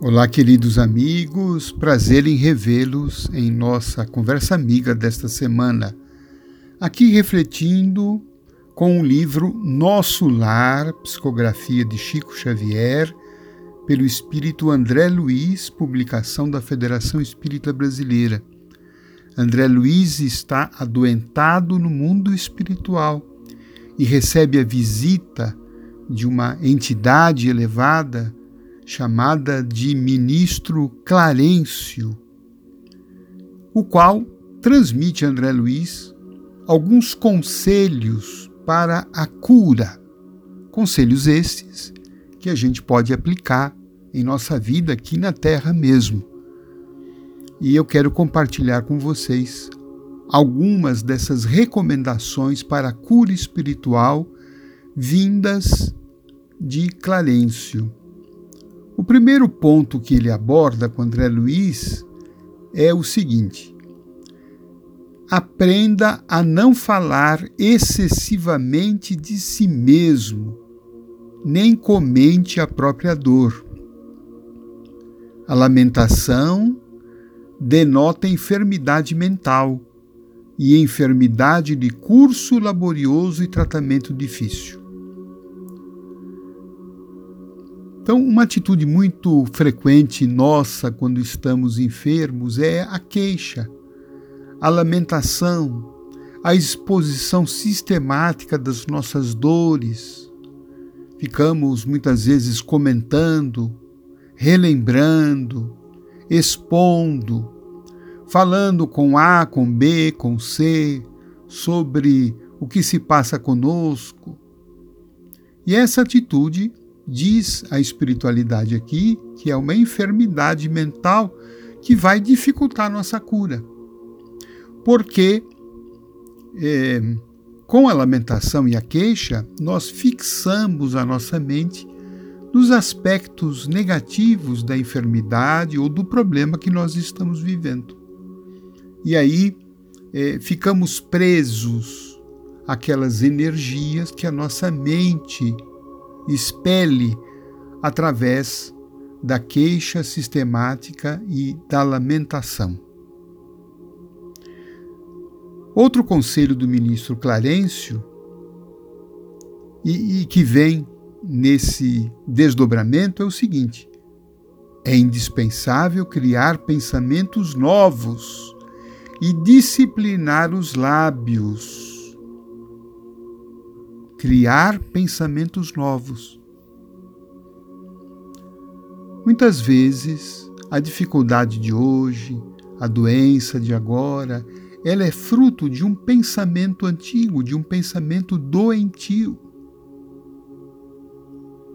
Olá, queridos amigos, prazer em revê-los em nossa conversa amiga desta semana. Aqui refletindo com o livro Nosso Lar, psicografia de Chico Xavier, pelo espírito André Luiz, publicação da Federação Espírita Brasileira. André Luiz está adoentado no mundo espiritual e recebe a visita de uma entidade elevada chamada de ministro Clarencio, o qual transmite a André Luiz alguns conselhos para a cura. Conselhos estes que a gente pode aplicar em nossa vida aqui na Terra mesmo. E eu quero compartilhar com vocês algumas dessas recomendações para a cura espiritual vindas de Clarencio. O primeiro ponto que ele aborda com André Luiz é o seguinte: aprenda a não falar excessivamente de si mesmo, nem comente a própria dor. A lamentação denota enfermidade mental e enfermidade de curso laborioso e tratamento difícil. Então, uma atitude muito frequente nossa quando estamos enfermos é a queixa, a lamentação, a exposição sistemática das nossas dores. Ficamos muitas vezes comentando, relembrando, expondo, falando com A, com B, com C, sobre o que se passa conosco. E essa atitude diz a espiritualidade aqui que é uma enfermidade mental que vai dificultar nossa cura. Porque é, com a lamentação e a queixa, nós fixamos a nossa mente nos aspectos negativos da enfermidade ou do problema que nós estamos vivendo. E aí é, ficamos presos àquelas energias que a nossa mente expele através da queixa sistemática e da lamentação. Outro conselho do ministro Clarencio, e, e que vem nesse desdobramento, é o seguinte: é indispensável criar pensamentos novos e disciplinar os lábios criar pensamentos novos. Muitas vezes, a dificuldade de hoje, a doença de agora, ela é fruto de um pensamento antigo, de um pensamento doentio.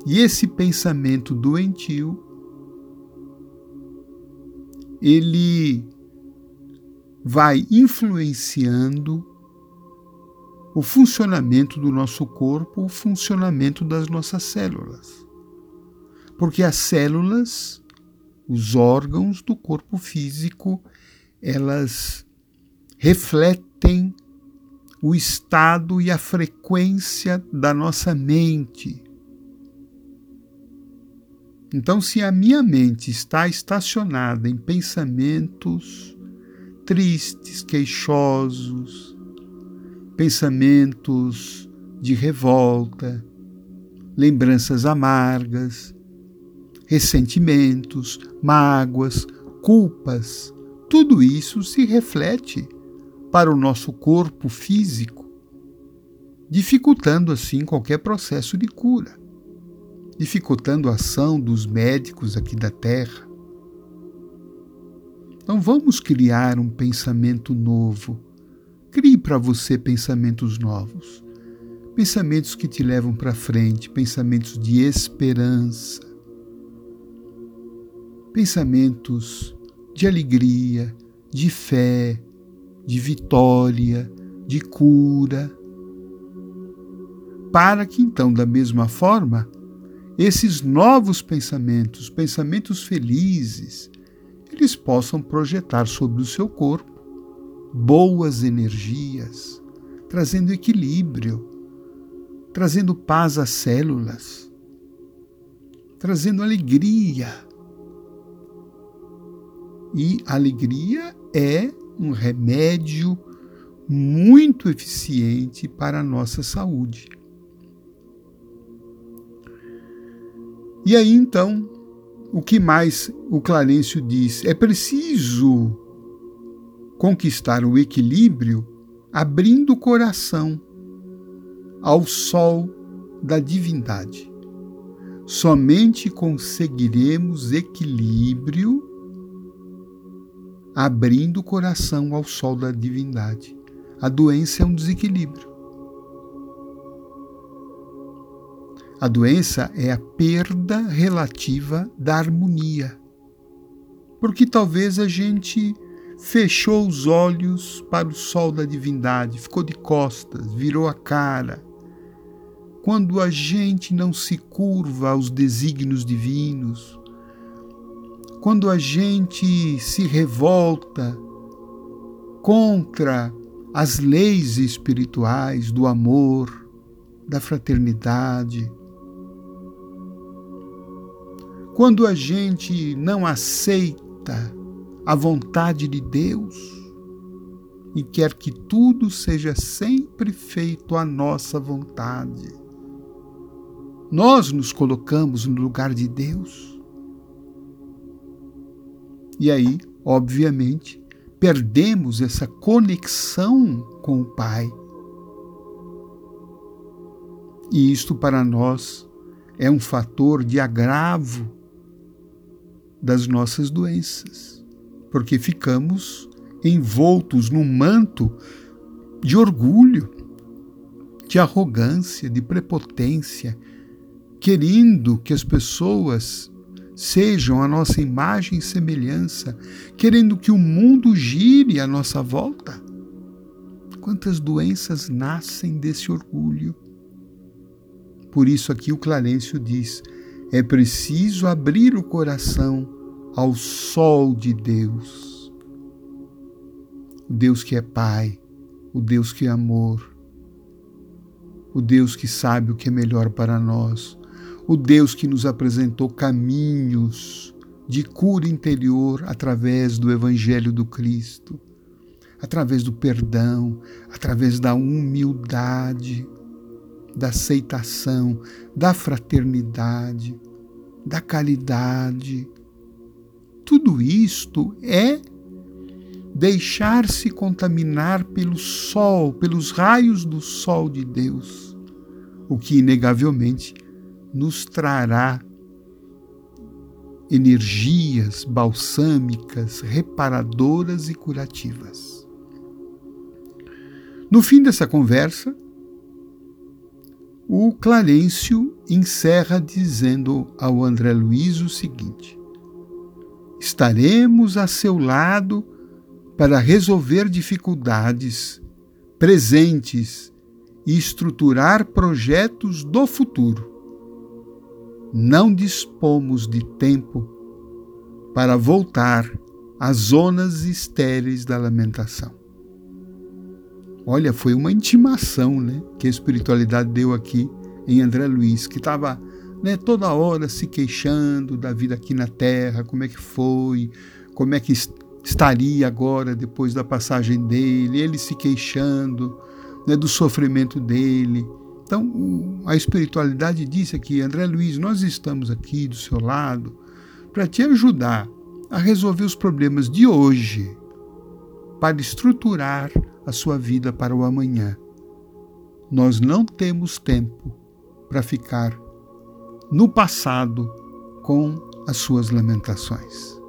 E esse pensamento doentio, ele vai influenciando o funcionamento do nosso corpo, o funcionamento das nossas células. Porque as células, os órgãos do corpo físico, elas refletem o estado e a frequência da nossa mente. Então, se a minha mente está estacionada em pensamentos tristes, queixosos, pensamentos de revolta, lembranças amargas, ressentimentos, mágoas, culpas, tudo isso se reflete para o nosso corpo físico, dificultando assim qualquer processo de cura, dificultando a ação dos médicos aqui da Terra. Então vamos criar um pensamento novo Crie para você pensamentos novos, pensamentos que te levam para frente, pensamentos de esperança, pensamentos de alegria, de fé, de vitória, de cura. Para que então, da mesma forma, esses novos pensamentos, pensamentos felizes, eles possam projetar sobre o seu corpo boas energias, trazendo equilíbrio, trazendo paz às células, trazendo alegria E alegria é um remédio muito eficiente para a nossa saúde. E aí então, o que mais o Clarencio diz? É preciso conquistar o equilíbrio abrindo o coração ao sol da divindade. Somente conseguiremos equilíbrio abrindo o coração ao sol da divindade. A doença é um desequilíbrio. A doença é a perda relativa da harmonia. Porque talvez a gente fechou os olhos para o sol da divindade, ficou de costas, virou a cara. Quando a gente não se curva aos desígnios divinos, quando a gente se revolta contra as leis espirituais do amor, da fraternidade, quando a gente não aceita a vontade de Deus e quer que tudo seja sempre feito à nossa vontade, nós nos colocamos no lugar de Deus. E aí, obviamente, perdemos essa conexão com o Pai. E isto para nós é um fator de agravo das nossas doenças, porque ficamos envoltos num manto de orgulho, de arrogância, de prepotência, querendo que as pessoas sejam a nossa imagem e semelhança, querendo que o mundo gire à nossa volta? Quantas doenças nascem desse orgulho? Por isso aqui o Clarencio diz: é preciso abrir o coração ao sol de Deus. O Deus que é Pai, o Deus que é amor, o Deus que sabe o que é melhor para nós, o Deus que nos apresentou caminhos de cura interior através do Evangelho do Cristo, através do perdão, através da humildade, da aceitação, da fraternidade, da caridade. Tudo isto é deixar-se contaminar pelo sol, pelos raios do sol de Deus, o que inegavelmente nos trará energias balsâmicas, reparadoras e curativas. No fim dessa conversa, o Clarencio encerra dizendo ao André Luiz o seguinte: Estaremos a seu lado para resolver dificuldades presentes e estruturar projetos do futuro não dispomos de tempo para voltar às zonas estéreis da lamentação. Olha, foi uma intimação né, que a espiritualidade deu aqui em André Luiz, que estava né, toda hora se queixando da vida aqui na Terra, como é que foi, como é que estaria agora depois da passagem dele, ele se queixando né, do sofrimento dele então, a espiritualidade disse aqui, André Luiz, nós estamos aqui do seu lado para te ajudar a resolver os problemas de hoje, para estruturar a sua vida para o amanhã. Nós não temos tempo para ficar no passado com as suas lamentações.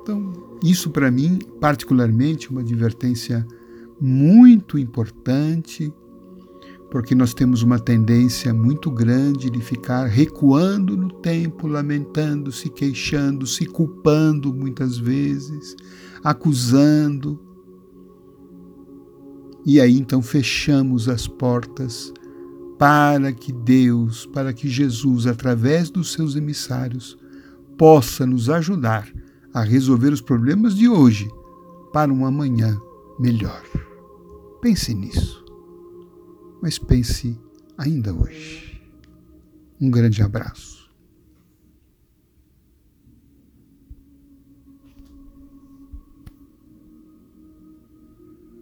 Então, isso para mim, particularmente, é uma advertência muito importante porque nós temos uma tendência muito grande de ficar recuando no tempo, lamentando, se queixando, se culpando muitas vezes, acusando. E aí então fechamos as portas para que Deus, para que Jesus, através dos seus emissários, possa nos ajudar a resolver os problemas de hoje para um amanhã melhor. Pense nisso mas pense ainda hoje. Um grande abraço.